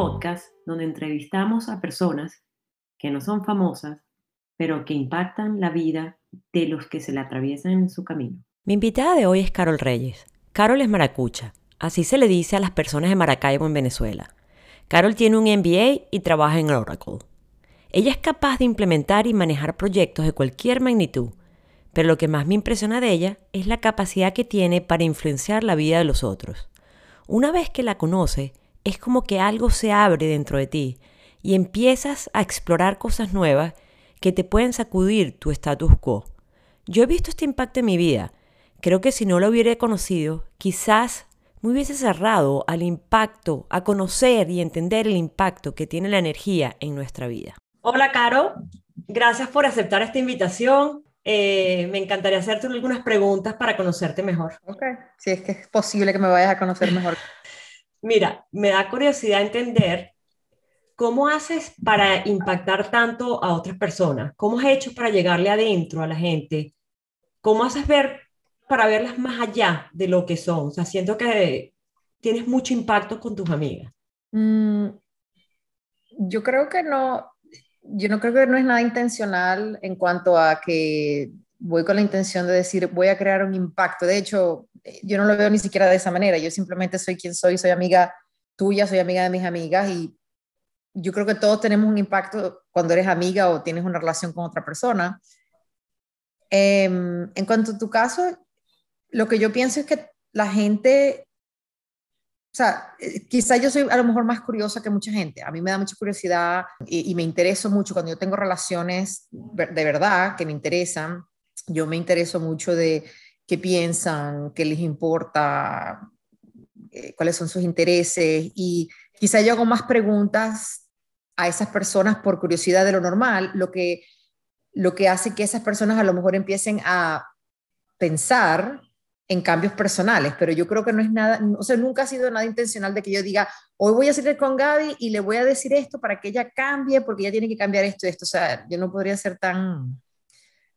podcast donde entrevistamos a personas que no son famosas, pero que impactan la vida de los que se le atraviesan en su camino. Mi invitada de hoy es Carol Reyes. Carol es maracucha, así se le dice a las personas de Maracaibo en Venezuela. Carol tiene un MBA y trabaja en Oracle. Ella es capaz de implementar y manejar proyectos de cualquier magnitud, pero lo que más me impresiona de ella es la capacidad que tiene para influenciar la vida de los otros. Una vez que la conoce, es como que algo se abre dentro de ti y empiezas a explorar cosas nuevas que te pueden sacudir tu status quo. Yo he visto este impacto en mi vida. Creo que si no lo hubiera conocido, quizás me hubiese cerrado al impacto, a conocer y entender el impacto que tiene la energía en nuestra vida. Hola, Caro. Gracias por aceptar esta invitación. Eh, me encantaría hacerte algunas preguntas para conocerte mejor. Ok, si es que es posible que me vayas a conocer mejor. Mira, me da curiosidad entender cómo haces para impactar tanto a otras personas. ¿Cómo has hecho para llegarle adentro a la gente? ¿Cómo haces ver para verlas más allá de lo que son? O sea, siento que tienes mucho impacto con tus amigas. Mm, yo creo que no, yo no creo que no es nada intencional en cuanto a que voy con la intención de decir voy a crear un impacto. De hecho, yo no lo veo ni siquiera de esa manera. Yo simplemente soy quien soy, soy amiga tuya, soy amiga de mis amigas y yo creo que todos tenemos un impacto cuando eres amiga o tienes una relación con otra persona. Em, en cuanto a tu caso, lo que yo pienso es que la gente, o sea, eh, quizá yo soy a lo mejor más curiosa que mucha gente. A mí me da mucha curiosidad y, y me intereso mucho cuando yo tengo relaciones de verdad que me interesan. Yo me intereso mucho de qué piensan, qué les importa, eh, cuáles son sus intereses y quizá yo hago más preguntas a esas personas por curiosidad de lo normal, lo que, lo que hace que esas personas a lo mejor empiecen a pensar en cambios personales, pero yo creo que no es nada, o sea, nunca ha sido nada intencional de que yo diga, hoy voy a salir con Gaby y le voy a decir esto para que ella cambie, porque ella tiene que cambiar esto y esto, o sea, yo no podría ser tan,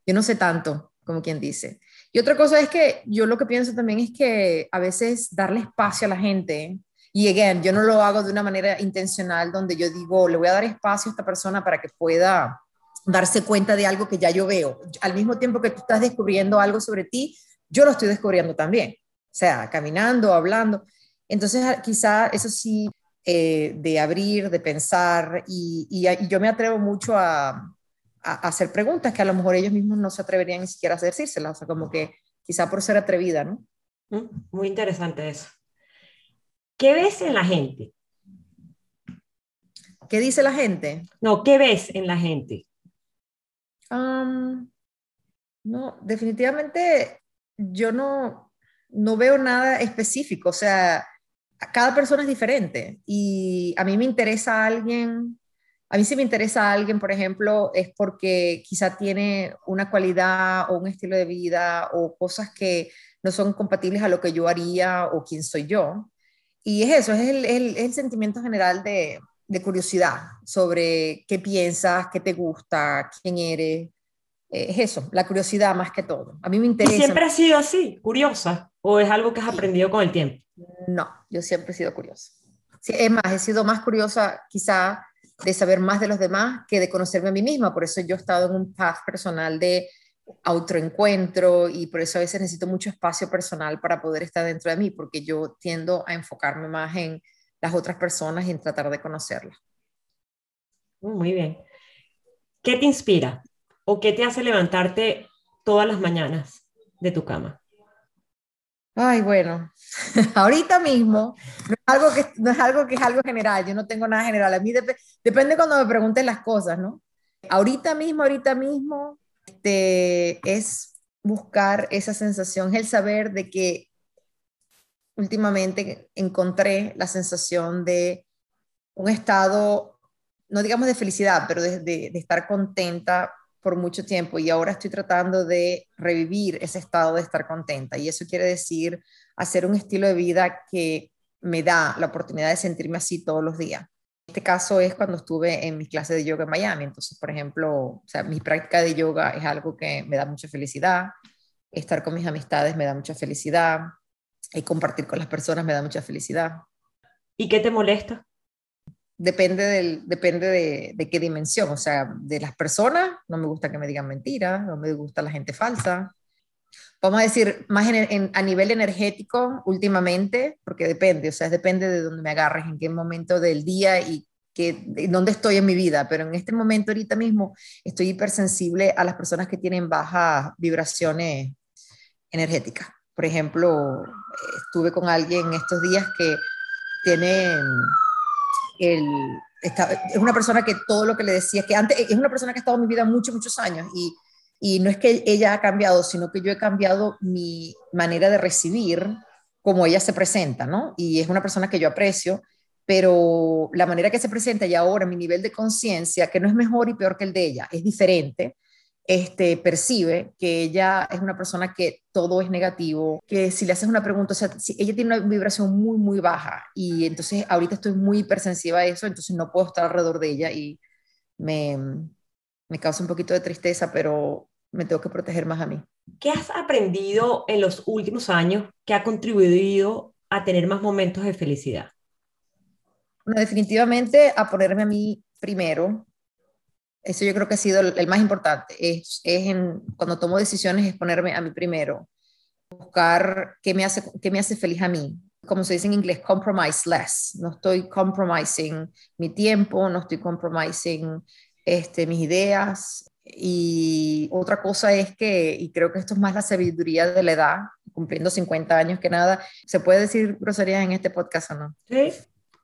yo no sé tanto, como quien dice. Y otra cosa es que yo lo que pienso también es que a veces darle espacio a la gente, y again, yo no lo hago de una manera intencional donde yo digo, le voy a dar espacio a esta persona para que pueda darse cuenta de algo que ya yo veo. Al mismo tiempo que tú estás descubriendo algo sobre ti, yo lo estoy descubriendo también. O sea, caminando, hablando. Entonces, quizá eso sí, eh, de abrir, de pensar, y, yo me atrevo mucho a, hacer preguntas que a lo mejor ellos mismos no se atreverían ni siquiera a decírselas, o sea, como que quizá por ser atrevida, ¿no? Mm, muy interesante eso. ¿Qué ves en la gente? ¿Qué dice la gente? No, ¿qué ves en la gente? no, definitivamente yo no, no veo nada específico, o sea, cada persona es diferente y a mí me interesa alguien a mí si me interesa a alguien, por ejemplo, es porque quizá tiene una cualidad o un estilo de vida o cosas que no son compatibles a lo que yo haría o quién soy yo. Y es eso, es el, el, sentimiento general de, de, curiosidad sobre qué piensas, qué te gusta, quién eres. Eh, es eso, la curiosidad más que todo. A mí me interesa. ¿Y siempre has sido así, curiosa? ¿O es algo que has aprendido con el tiempo? No, yo siempre he sido curiosa. Sí, es más, he sido más curiosa quizá de saber más de los demás que de conocerme a mí misma. Por eso yo he estado en un path personal de autoencuentro y por eso a veces necesito mucho espacio personal para poder estar dentro de mí, porque yo tiendo a enfocarme más en las otras personas y en tratar de conocerlas. Muy bien. ¿Qué te inspira o qué te hace levantarte todas las mañanas de tu cama? Ay, bueno, ahorita mismo no es, algo que, no es algo que es algo general, yo no tengo nada general, a mí depende cuando me pregunten las cosas, ¿no? Ahorita mismo, ahorita mismo, este, es buscar esa sensación, el saber de que últimamente encontré la sensación de un estado, no digamos de felicidad, pero de, de estar contenta por mucho tiempo y ahora estoy tratando de revivir ese estado de estar contenta. Y eso quiere decir hacer un estilo de vida que me da la oportunidad de sentirme así todos los días. Este caso es cuando estuve en mis clases de yoga en Miami. Entonces, por ejemplo, o sea, mi práctica de yoga es algo que me da mucha felicidad. Estar con mis amistades me da mucha felicidad. Y compartir con las personas me da mucha felicidad. ¿Y qué te molesta? Depende, del, depende de, qué dimensión, o sea, de las personas, no me gusta que me digan mentiras, no me gusta la gente falsa. Vamos a decir, más en, a nivel energético últimamente, porque depende, o sea, depende de dónde me agarres, en qué momento del día y que, dónde estoy en mi vida, pero en este momento ahorita mismo estoy hipersensible a las personas que tienen bajas vibraciones energéticas. Por ejemplo, estuve con alguien estos días que tiene es una persona que todo lo que le decía, que antes es una persona que ha estado en mi vida muchos, muchos años y, y no es que ella ha cambiado, sino que yo he cambiado mi manera de recibir como ella se presenta, ¿no? Y es una persona que yo aprecio, pero la manera que se presenta y ahora mi nivel de conciencia, que no es mejor y peor que el de ella, es diferente, este, percibe que ella es una persona que todo es negativo, que si le haces una pregunta, o sea, si ella tiene una vibración muy, muy baja y entonces ahorita estoy muy hipersensiva a eso, entonces no puedo estar alrededor de ella y me, me causa un poquito de tristeza, pero me tengo que proteger más a mí. ¿Qué has aprendido en los últimos años que ha contribuido a tener más momentos de felicidad? Bueno, definitivamente a ponerme a mí primero, eso yo creo que ha sido el, más importante. Es, es en, cuando tomo decisiones es ponerme a mí primero. Buscar qué me, hace, qué me hace feliz a mí. Como se dice en inglés, compromise less. No estoy compromising mi tiempo, no estoy compromising este, mis ideas. Y otra cosa es que, y creo que esto es más la sabiduría de la edad, cumpliendo 50 años que nada, ¿se puede decir groserías en este podcast o no? Sí.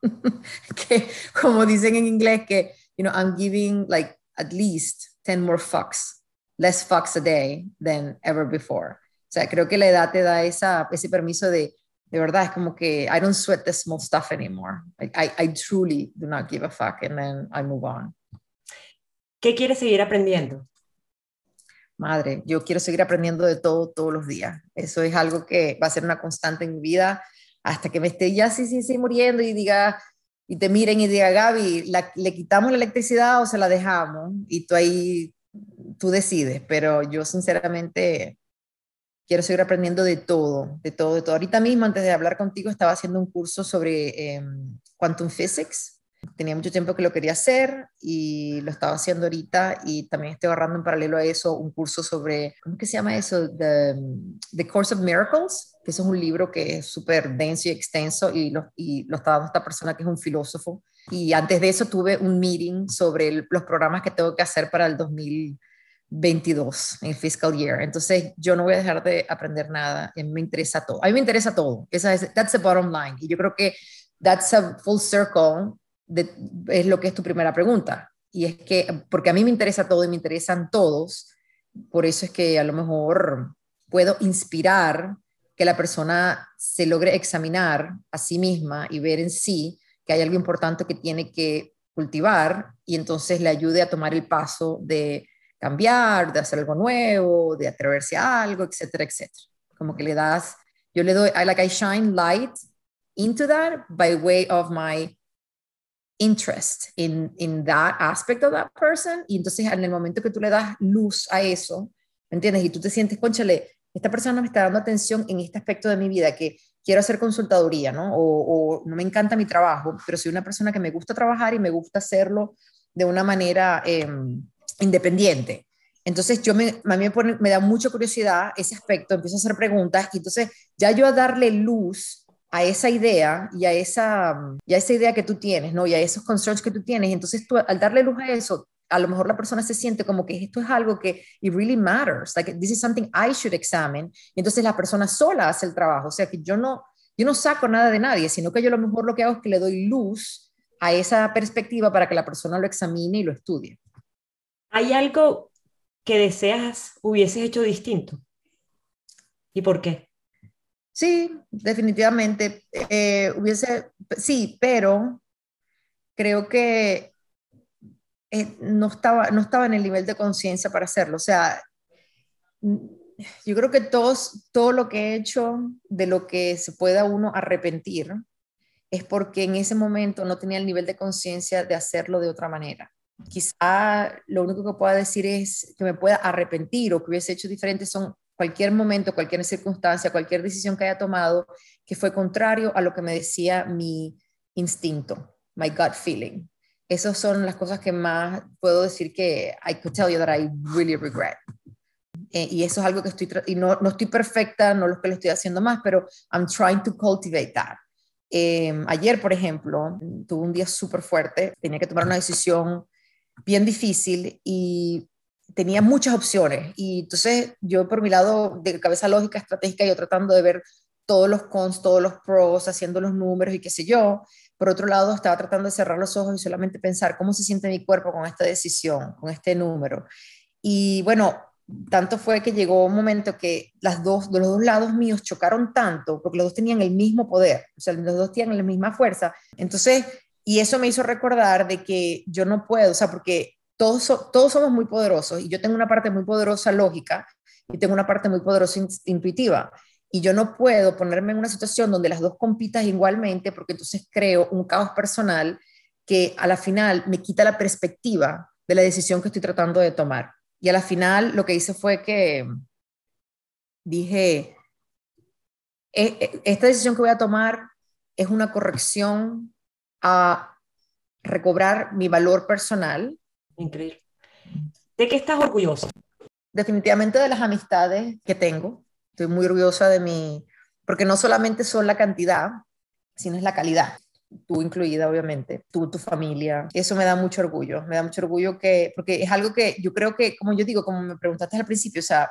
que como dicen en inglés que, you know, I'm giving like at least 10 more fucks, less fucks a day than ever before. O sea, creo que la edad te da esa, ese permiso de, de verdad, es como que I don't sweat the small stuff anymore. I, I, I truly do not give a fuck and then I move on. ¿Qué quieres seguir aprendiendo? Madre, yo quiero seguir aprendiendo de todo todos los días. Eso es algo que va a ser una constante en mi vida hasta que me esté ya sí, sí, sí muriendo y diga, y te miren y diga, Gaby, ¿le quitamos la electricidad o se la dejamos? Y tú ahí, tú decides, pero yo sinceramente quiero seguir aprendiendo de todo, de todo, de todo. Ahorita mismo, antes de hablar contigo, estaba haciendo un curso sobre em, Quantum Physics. Tenía mucho tiempo que lo quería hacer y lo estaba haciendo ahorita y también estoy agarrando en paralelo a eso un curso sobre, ¿cómo que se llama eso? The, The Course of Miracles, que es un libro que es súper denso y extenso y lo, y lo está dando esta persona que es un filósofo. Y antes de eso tuve un meeting sobre los programas que tengo que hacer para el 2022, el fiscal year. Entonces yo no voy a dejar de aprender nada, a mí me interesa todo. A mí me interesa todo, esa es, that's the bottom line. Y yo creo que that's a full circle, de, es lo que es tu primera pregunta. Y es que, porque a mí me interesa todo y me interesan todos, por eso es que a lo mejor puedo inspirar que la persona se logre examinar a sí misma y ver en sí que hay algo importante que tiene que cultivar y entonces le ayude a tomar el paso de cambiar, de hacer algo nuevo, de atreverse a algo, etcétera, etcétera. Como que le das, yo le doy, I like I shine light into that by way of my interest in, in that aspect of that person y entonces en el momento que tú le das luz a eso, ¿me entiendes? Y tú te sientes, conchale, esta persona me está dando atención en este aspecto de mi vida, que quiero hacer consultaduría, ¿no? O, no me encanta mi trabajo, pero soy una persona que me gusta trabajar y me gusta hacerlo de una manera em, independiente. Entonces yo me, a mí me, da mucha curiosidad ese aspecto, empiezo a hacer preguntas y entonces ya yo a darle luz a esa idea y a esa, y a esa idea que tú tienes, ¿no? Y a esos concerns que tú tienes, entonces tú al darle luz a eso, a lo mejor la persona se siente como que esto es algo que it really matters, like this is something I should examine. Y entonces la persona sola hace el trabajo, o sea que yo no, yo no saco nada de nadie, sino que yo a lo mejor lo que hago es que le doy luz a esa perspectiva para que la persona lo examine y lo estudie. ¿Hay algo que deseas hubieses hecho distinto? ¿Y por qué? Sí, definitivamente. Eh, hubiese, sí, pero creo que eh, no, estaba, no estaba en el nivel de conciencia para hacerlo. O sea, mm, yo creo que todos, todo lo que he hecho de lo que se pueda uno arrepentir es porque en ese momento no tenía el nivel de conciencia de hacerlo de otra manera. Quizá lo único que pueda decir es que me pueda arrepentir o que hubiese hecho diferente son cualquier momento, cualquier circunstancia, cualquier decisión que haya tomado que fue contrario a lo que me decía mi instinto, my gut feeling. Esas son las cosas que más puedo decir que I could tell you that I really regret. Eh, y eso es algo que estoy, y no, no estoy perfecta, no lo que lo estoy haciendo más, pero I'm trying to cultivate that. Em, ayer, por ejemplo, tuve un día súper fuerte, tenía que tomar una decisión bien difícil y tenía muchas opciones. Y entonces yo por mi lado, de cabeza lógica, estratégica, yo tratando de ver todos los cons, todos los pros, haciendo los números y qué sé yo. Por otro lado, estaba tratando de cerrar los ojos y solamente pensar cómo se siente mi cuerpo con esta decisión, con este número. Y bueno, tanto fue que llegó un momento que las dos, de los dos lados míos chocaron tanto, porque los dos tenían el mismo poder, o sea, los dos tenían la misma fuerza. Entonces, y eso me hizo recordar de que yo no puedo, o sea, porque todos, todos somos muy poderosos y yo tengo una parte muy poderosa lógica y tengo una parte muy poderosa intuitiva. Y yo no puedo ponerme en una situación donde las dos compitan igualmente, porque entonces creo un caos personal que a la final me quita la perspectiva de la decisión que estoy tratando de tomar. Y a la final lo que hice fue que dije, e, e, esta decisión que voy a tomar es una corrección a recobrar mi valor personal. Increíble. ¿De qué estás orgullosa? Definitivamente de las amistades que tengo. Estoy muy orgullosa de mi, porque no solamente son la cantidad, sino es la calidad tú incluida, obviamente, tú, tu familia. Eso me da mucho orgullo, me da mucho orgullo que, porque es algo que yo creo que, como yo digo, como me preguntaste al principio, o sea,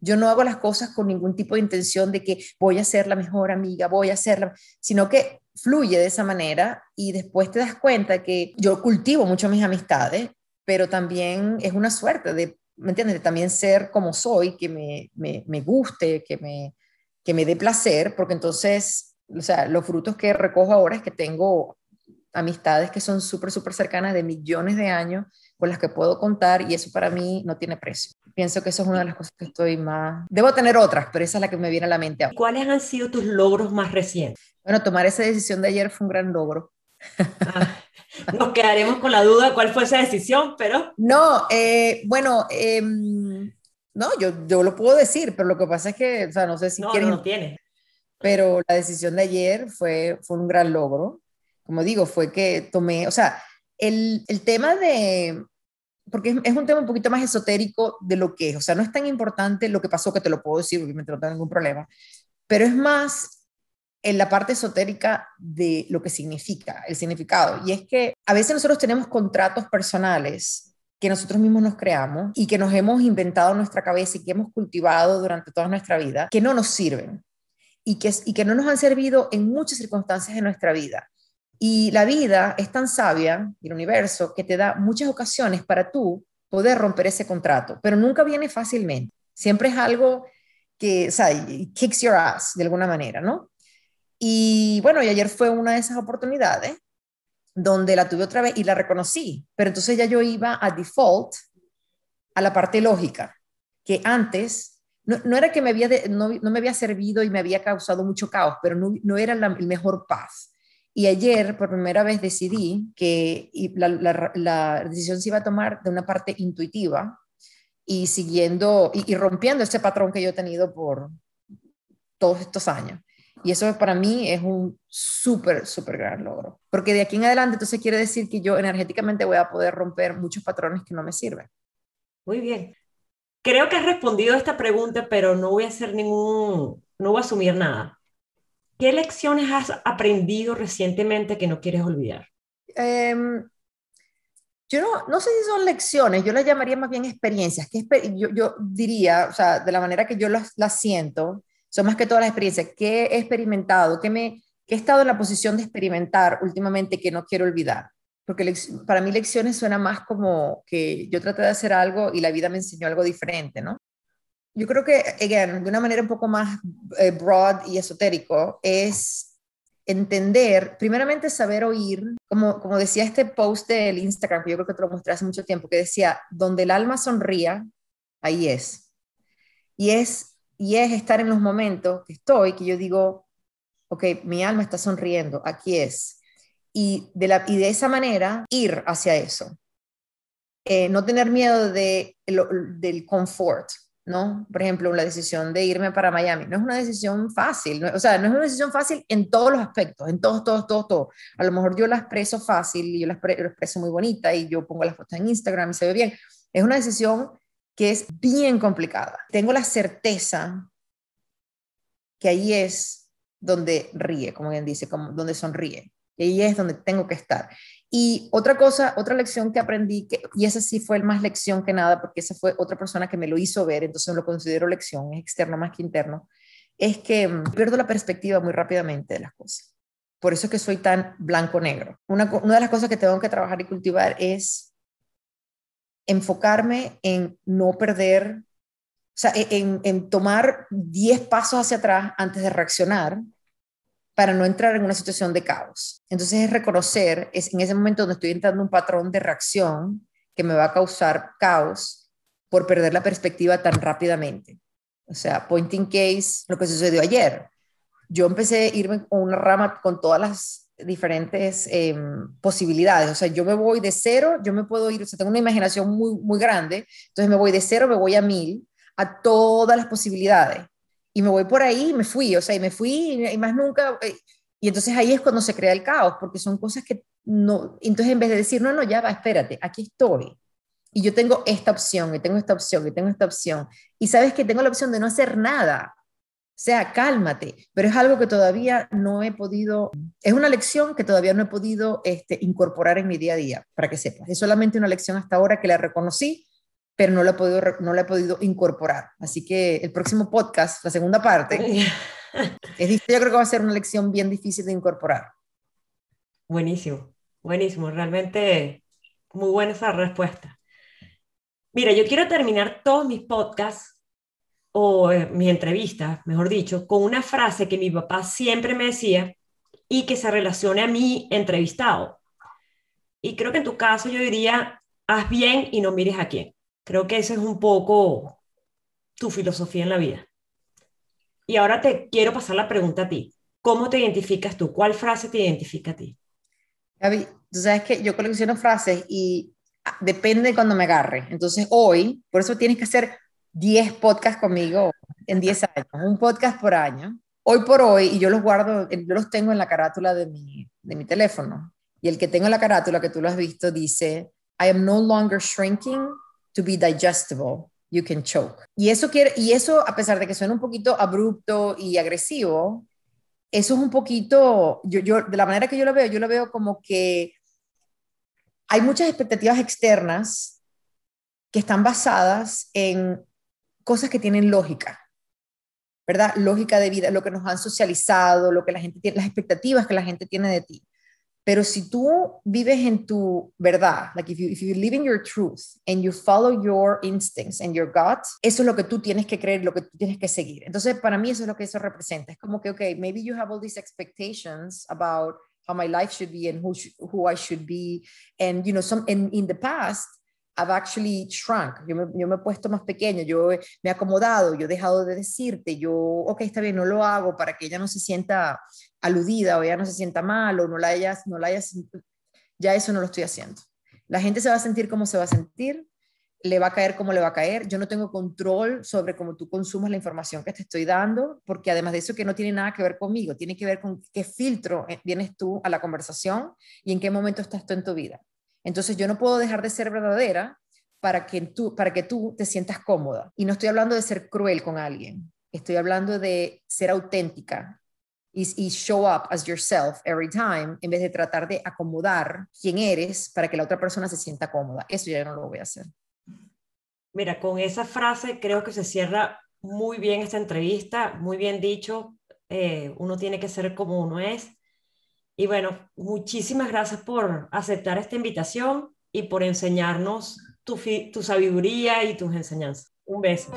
yo no hago las cosas con ningún tipo de intención de que voy a ser la mejor amiga, voy a ser sino que fluye de esa manera y después te das cuenta que yo cultivo mucho mis amistades, pero también es una suerte de, ¿me entiendes? De también ser como soy, que me, me, me guste, que me, que me dé placer, porque entonces o sea, los frutos que recojo ahora es que tengo amistades que son súper, súper cercanas de millones de años con las que puedo contar y eso para mí no tiene precio. Pienso que eso es una de las cosas que estoy más... Debo tener otras, pero esa es la que me viene a la mente ahora. ¿Cuáles han sido tus logros más recientes? Bueno, tomar esa decisión de ayer fue un gran logro. Ah, nos quedaremos con la duda cuál fue esa decisión, pero... No, eh, bueno, em, no, yo, yo lo puedo decir, pero lo que pasa es que, o sea, no sé si no, quieren... No, tiene pero la decisión de ayer fue, fue un gran logro. Como digo, fue que tomé, o sea, el, el tema de, porque es, un tema un poquito más esotérico de lo que es, o sea, no es tan importante lo que pasó que te lo puedo decir, obviamente no tengo ningún problema, pero es más en la parte esotérica de lo que significa, el significado. Y es que a veces nosotros tenemos contratos personales que nosotros mismos nos creamos y que nos hemos inventado en nuestra cabeza y que hemos cultivado durante toda nuestra vida, que no nos sirven y que, no nos han servido en muchas circunstancias de nuestra vida. Y la vida es tan sabia, y el universo, que te da muchas ocasiones para tú poder romper ese contrato, pero nunca viene fácilmente. Siempre es algo que, o sea, kicks your ass de alguna manera, ¿no? Y bueno, y ayer fue una de esas oportunidades donde la tuve otra vez y la reconocí, pero entonces ya yo iba a default a la parte lógica, que antes no, era que me había no, me había servido y me había causado mucho caos, pero no, era el mejor paz. Y ayer, por primera vez, decidí que la, decisión se iba a tomar de una parte intuitiva y siguiendo y, rompiendo ese patrón que yo he tenido por todos estos años. Y eso para mí es un súper, súper gran logro. Porque de aquí en adelante, entonces quiere decir que yo energéticamente voy a poder romper muchos patrones que no me sirven. Muy bien. Creo que has respondido a esta pregunta, pero no voy a hacer ningún, no voy a asumir nada. ¿Qué lecciones has aprendido recientemente que no quieres olvidar? Em, yo no, no, sé si son lecciones, yo las llamaría más bien experiencias. Que yo, yo, diría, o sea, de la manera que yo las, las, siento, son más que todas las experiencias que he experimentado, que, me, que he estado en la posición de experimentar últimamente que no quiero olvidar porque para mí lecciones suena más como que yo traté de hacer algo y la vida me enseñó algo diferente, ¿no? Yo creo que, again, de una manera un poco más eh, broad y esotérico, es entender, primeramente saber oír, como, como decía este post del Instagram, que yo creo que te lo mostré hace mucho tiempo, que decía, donde el alma sonría, ahí es. Y es, y es estar en los momentos que estoy, que yo digo, ok, mi alma está sonriendo, aquí es y de, la, y de esa manera ir hacia eso. Eh, no tener miedo de, del confort, ¿no? Por ejemplo, la decisión de irme para Miami no es una decisión fácil, o sea, no es una decisión fácil en todos los aspectos, en todos, todos, todos, todos. A lo mejor yo la expreso fácil y yo la expreso muy bonita y yo pongo las fotos en Instagram y se ve bien. Es una decisión que es bien complicada. Tengo la certeza que ahí es donde ríe, como bien dice, como donde sonríe. Y ahí es donde tengo que estar. Y otra cosa, otra lección que aprendí, y esa sí fue más lección que nada, porque esa fue otra persona que me lo hizo ver, entonces lo considero lección, es externo más que interno, es que mm, pierdo la perspectiva muy rápidamente de las cosas. Por eso es que soy tan blanco-negro. Una de las cosas que tengo que trabajar y cultivar es enfocarme en no perder, o sea, e, en, en tomar 10 pasos hacia atrás antes de reaccionar para no entrar en una situación de caos. Entonces es reconocer, es en ese momento donde estoy entrando en un patrón de reacción que me va a causar caos por perder la perspectiva tan rápidamente. O sea, pointing case, lo que sucedió ayer. Yo empecé a irme con una rama con todas las diferentes em, posibilidades. O sea, yo me voy de cero, yo me puedo ir, o sea, tengo una imaginación muy, muy grande, entonces me voy de cero, me voy a mil, a todas las posibilidades y me voy por ahí me fui, o sea, y me fui y más nunca, eh, y entonces ahí es cuando se crea el caos, porque son cosas que no, entonces en vez de decir, no, no, ya va, espérate, aquí estoy, y yo tengo esta opción, y tengo esta opción, y tengo esta opción, y sabes que tengo la opción de no hacer nada, sea, cálmate, pero es algo que todavía no he podido, es una lección que todavía no he podido este, incorporar en mi día a día, para que sepas. Es solamente una lección hasta ahora que la reconocí, pero no lo he podido, no lo he podido incorporar. Así que el próximo podcast, la segunda parte, es, yo creo que va a ser una lección bien difícil de incorporar. Buenísimo, buenísimo, realmente muy buena esa respuesta. Mira, yo quiero terminar todos mis podcasts o eh, mi entrevista, mejor dicho, con una frase que mi papá siempre me decía y que se relacione a mi entrevistado. Y creo que en tu caso yo diría, haz bien y no mires a quién. Creo que esa es un poco tu filosofía en la vida. Y ahora te quiero pasar la pregunta a ti. ¿Cómo te identificas tú? ¿Cuál frase te identifica a ti? Gaby, tú sabes que yo colecciono frases y ah, depende de cuando me agarre. Entonces hoy, por eso tienes que hacer 10 podcasts conmigo en 10 años, un podcast por año. Hoy por hoy, y yo los guardo, yo los tengo en la carátula de mi, de mi teléfono. Y el que tengo en la carátula, que tú lo has visto, dice, I am no longer shrinking, to be digestible, you can choke. Y eso, quiere, y eso a pesar de que suena un poquito abrupto y agresivo, eso es un poquito, yo, yo, de la manera que yo lo veo, yo lo veo como que hay muchas expectativas externas que están basadas en cosas que tienen lógica, ¿verdad? Lógica de vida, lo que nos han socializado, lo que la gente tiene, las expectativas que la gente tiene de ti. Pero si tú vives en tu verdad, like if you, if you live in your truth and you follow your instincts and your gut, eso es lo que tú tienes que creer, lo que tú tienes que seguir. Entonces, para mí eso es lo que eso representa. Es como que, okay, maybe you have all these expectations about how my life should be and who, who I should be. And, you know, some, in, in the past, I've actually shrunk, yo me, yo me, he puesto más pequeño, yo me he acomodado, yo he dejado de decirte, yo, ok, está bien, no lo hago para que ella no se sienta aludida o ella no se sienta mal o no la hayas, no la hayas, ya eso no lo estoy haciendo. La gente se va a sentir como se va a sentir, le va a caer como le va a caer. Yo no tengo control sobre cómo tú consumas la información que te estoy dando, porque además de eso que no tiene nada que ver conmigo, tiene que ver con qué filtro eh, vienes tú a la conversación y en qué momento estás tú en tu vida. Entonces yo no puedo dejar de ser verdadera para que tú, para que tú te sientas cómoda. Y no estoy hablando de ser cruel con alguien, estoy hablando de ser auténtica y, show up as yourself every time en vez de tratar de acomodar quién eres para que la otra persona se sienta cómoda. Eso ya no lo voy a hacer. Mira, con esa frase creo que se cierra muy bien esta entrevista, muy bien dicho. Eh, uno tiene que ser como uno es. Y bueno, muchísimas gracias por aceptar esta invitación y por enseñarnos tu, sabiduría y tus enseñanzas. Un beso.